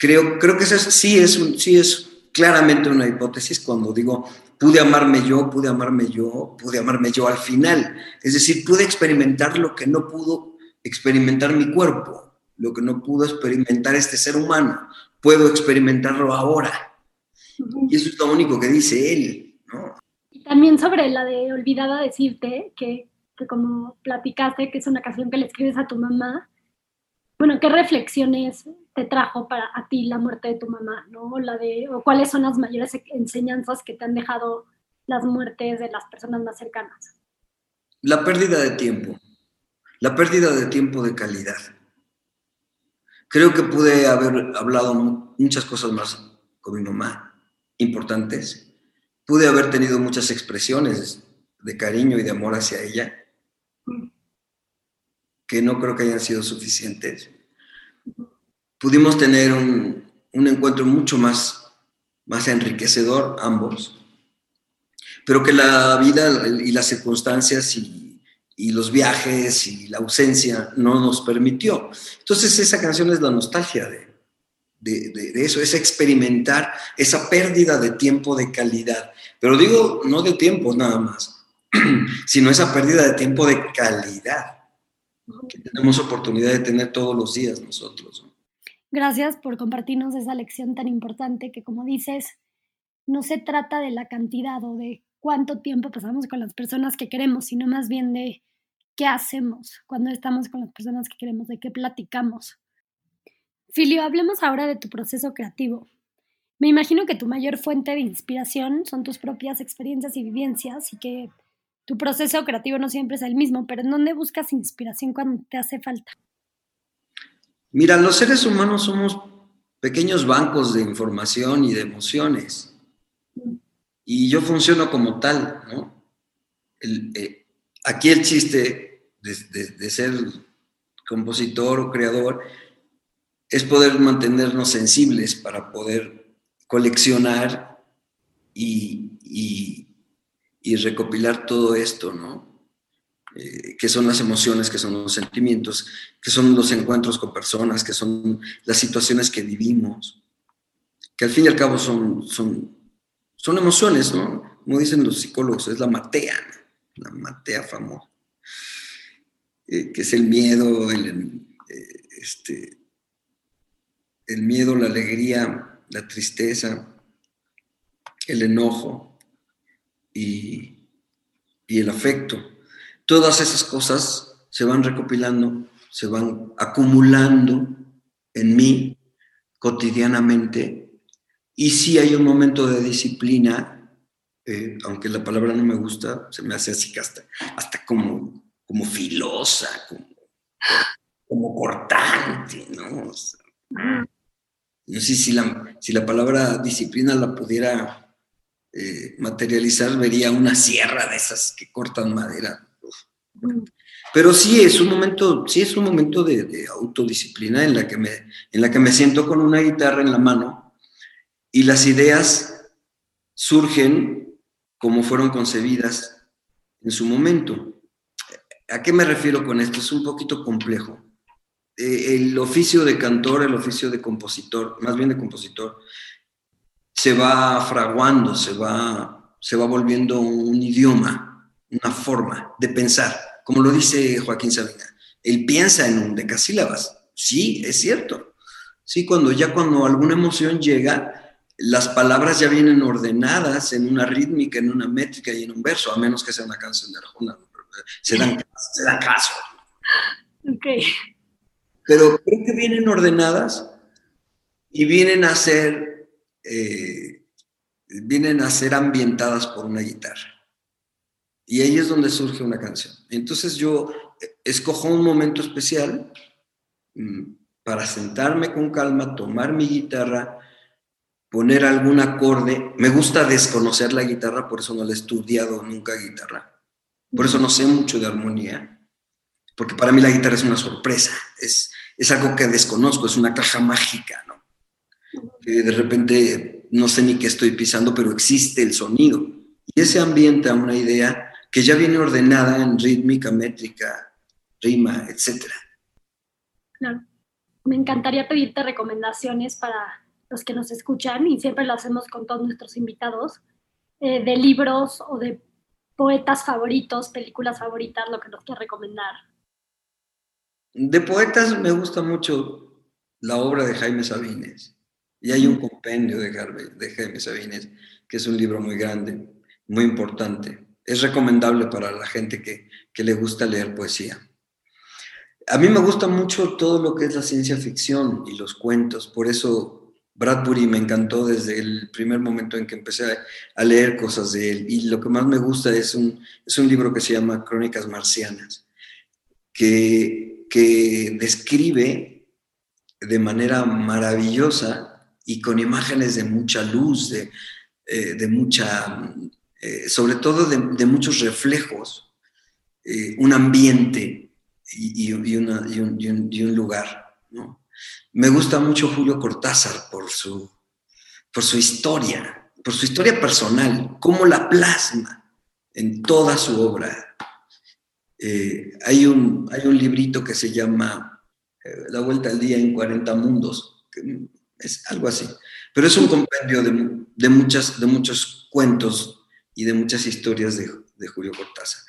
creo, creo que eso sí, es un, sí es claramente una hipótesis cuando digo pude amarme yo, pude amarme yo, pude amarme yo al final. Es decir, pude experimentar lo que no pudo experimentar mi cuerpo, lo que no pudo experimentar este ser humano. Puedo experimentarlo ahora. Y eso es lo único que dice él, ¿no? Y también sobre la de olvidada decirte, que, que como platicaste, que es una canción que le escribes a tu mamá, bueno, ¿qué reflexiones te trajo para a ti la muerte de tu mamá, ¿no? La de, o cuáles son las mayores enseñanzas que te han dejado las muertes de las personas más cercanas. La pérdida de tiempo, la pérdida de tiempo de calidad. Creo que pude haber hablado muchas cosas más con mi mamá, importantes. Pude haber tenido muchas expresiones de cariño y de amor hacia ella, mm. que no creo que hayan sido suficientes pudimos tener un, encuentro mucho más, más enriquecedor ambos, pero que la vida y las circunstancias y, los viajes y la ausencia no nos permitió. Entonces esa canción es la nostalgia de, de, eso, es experimentar esa pérdida de tiempo de calidad. Pero digo, no de tiempo nada más, (clears throat) sino esa pérdida de tiempo de calidad que tenemos oportunidad de tener todos los días nosotros. Gracias por compartirnos esa lección tan importante que, como dices, no se trata de la cantidad o de cuánto tiempo pasamos con las personas que queremos, sino más bien de qué hacemos cuando estamos con las personas que queremos, de qué platicamos. Filio, hablemos ahora de tu proceso creativo. Me imagino que tu mayor fuente de inspiración son tus propias experiencias y vivencias y que tu proceso creativo no siempre es el mismo, pero ¿en dónde buscas inspiración cuando te hace falta? Mira, los seres humanos somos pequeños bancos de información y de emociones. Y yo funciono como tal, ¿no? Eh, aquí el chiste de, ser compositor o creador es poder mantenernos sensibles para poder coleccionar y, y recopilar todo esto, ¿no? Eh, que son las emociones, que son los sentimientos, que son los encuentros con personas, que son las situaciones que vivimos, que al fin y al cabo son, son, son emociones, ¿no? Como dicen los psicólogos, es la matea, la matea famosa, eh, que es el miedo, el, eh, este, el miedo, la alegría, la tristeza, el enojo y, y el afecto. Todas esas cosas se van recopilando, se van acumulando en mí cotidianamente. Y si hay un momento de disciplina, eh, aunque la palabra no me gusta, se me hace así hasta, hasta como, como filosa, como, cortante, ¿no? no sé si la, si la palabra disciplina la pudiera eh, materializar, vería una sierra de esas que cortan madera pero sí es un momento, sí es un momento de, autodisciplina en la, que me, en la que me siento con una guitarra en la mano y las ideas surgen como fueron concebidas en su momento. ¿A qué me refiero con esto? Es un poquito complejo. Eh, el oficio de cantor, el oficio de compositor, más bien de compositor, se va fraguando, se va, se va volviendo un idioma, una forma de pensar como lo dice Joaquín Sabina, él piensa en un decasílabas. Sí, es cierto. Sí, cuando ya cuando alguna emoción llega, las palabras ya vienen ordenadas en una rítmica, en una métrica y en un verso, a menos que sea una canción de Arjona. Se dan, se dan caso. Ok. Pero creo que vienen ordenadas y vienen a ser, eh, vienen a ser ambientadas por una guitarra. Y ahí es donde surge una canción. Entonces yo escojo un momento especial mm, para sentarme con calma, tomar mi guitarra, poner algún acorde. Me gusta desconocer la guitarra, por eso no le he estudiado nunca guitarra. Por eso no sé mucho de armonía, porque para mí la guitarra es una sorpresa, es, es algo que desconozco, es una caja mágica, ¿no? De repente no sé ni qué estoy pisando, pero existe el sonido. Y ese ambiente a una idea que ya viene ordenada en rítmica, métrica, rima, etc. Claro. Me encantaría pedirte recomendaciones para los que nos escuchan, y siempre lo hacemos con todos nuestros invitados, eh, de libros o de poetas favoritos, películas favoritas, lo que nos quieras recomendar. De poetas me gusta mucho la obra de Jaime Sabines. Y hay un compendio de Jaime Sabines, que es un libro muy grande, muy importante. Es recomendable para la gente que, que le gusta leer poesía. A mí me gusta mucho todo lo que es la ciencia ficción y los cuentos, por eso Bradbury me encantó desde el primer momento en que empecé a leer cosas de él. Y lo que más me gusta es un, es un libro que se llama Crónicas Marcianas, que, que describe de manera maravillosa y con imágenes de mucha luz, de, eh, de mucha, eh, sobre todo de, muchos reflejos, eh, un ambiente y, un, lugar. Me gusta mucho Julio Cortázar por su, por su historia, por su historia personal, cómo la plasma en toda su obra. Eh, hay, un, hay un librito que se llama La Vuelta al Día en 40 Mundos, es algo así, pero es un compendio de, de, muchas, de muchos cuentos y de muchas historias de, Julio Cortázar.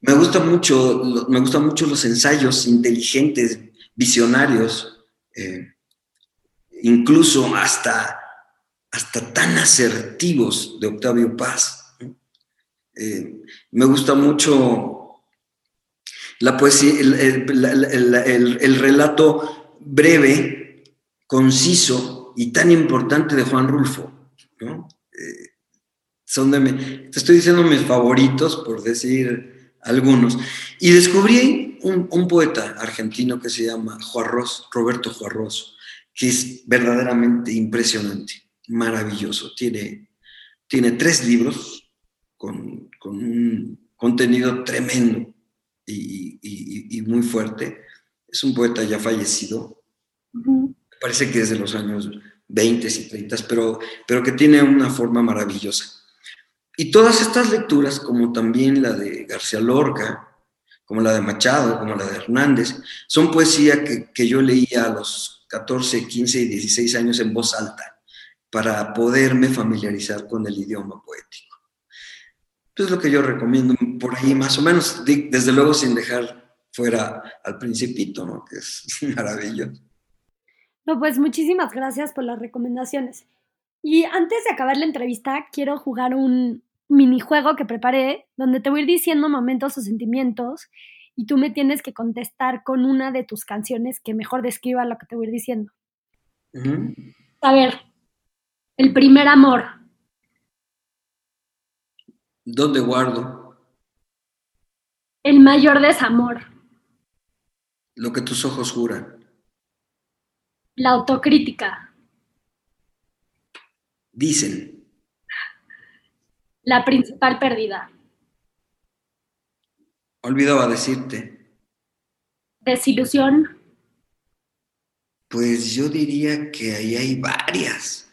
Me gusta mucho, me gustan mucho los ensayos inteligentes, visionarios, eh, incluso hasta, hasta tan asertivos de Octavio Paz. Eh, me gusta mucho la poesía, el, el, el, relato breve, conciso y tan importante de Juan Rulfo. Eh, son de te estoy diciendo mis favoritos, por decir algunos. Y descubrí un, poeta argentino que se llama Juarros, Roberto Juarros, que es verdaderamente impresionante, maravilloso. Tiene, tiene tres libros con, un contenido tremendo y, muy fuerte. Es un poeta ya fallecido. Parece que es de los años 20 y 30, pero, pero que tiene una forma maravillosa. Y todas estas lecturas, como también la de García Lorca, como la de Machado, como la de Hernández. Son poesía que, yo leía a los 14, 15 y 16 años en voz alta para poderme familiarizar con el idioma poético. Es lo que yo recomiendo por ahí más o menos, desde luego sin dejar fuera al principito, ¿no? que es (laughs) maravilloso. No, pues muchísimas gracias por las recomendaciones. Y antes de acabar la entrevista, quiero jugar un, minijuego que preparé donde te voy a ir diciendo momentos o sentimientos y tú me tienes que contestar con una de tus canciones que mejor describa lo que te voy a ir diciendo. A ver, el primer amor. ¿Dónde guardo? El mayor desamor. Lo que tus ojos juran. La autocrítica. Dicen. La principal pérdida. Olvidaba decirte. Desilusión. Pues yo diría que ahí hay varias.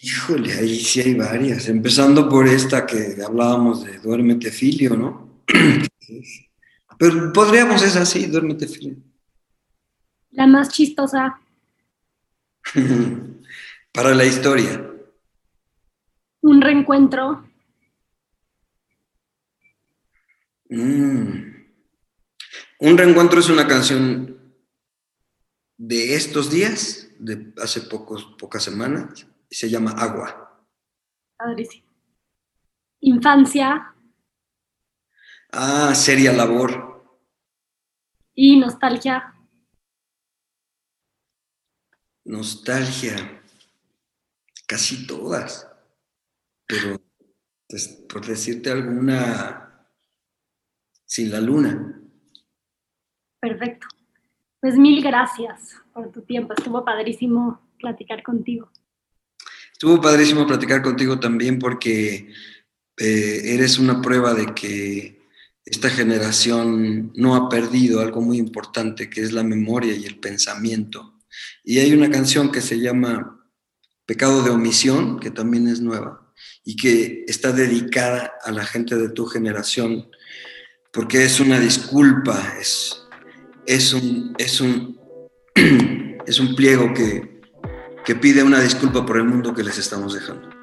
Híjole, ahí sí hay varias. Empezando por esta que hablábamos de duérmete filio, ¿no? (clears throat) Pero podríamos es así, duérmete filio. La más chistosa. (laughs) Para la historia un reencuentro? Mm. Un reencuentro es una canción de estos días, de hace pocos, pocas semanas, y se llama Agua. Padrísimo. Infancia. Ah, seria labor. Y nostalgia. Nostalgia. Casi todas pero pues, por decirte alguna, sin la luna. Perfecto. Pues mil gracias por tu tiempo. Estuvo padrísimo platicar contigo. Estuvo padrísimo platicar contigo también porque eh, eres una prueba de que esta generación no ha perdido algo muy importante que es la memoria y el pensamiento. Y hay una canción que se llama Pecado de Omisión, que también es nueva y que está dedicada a la gente de tu generación, porque es una disculpa, es, es, un, es, un, (clears throat) es un pliego que, que pide una disculpa por el mundo que les estamos dejando.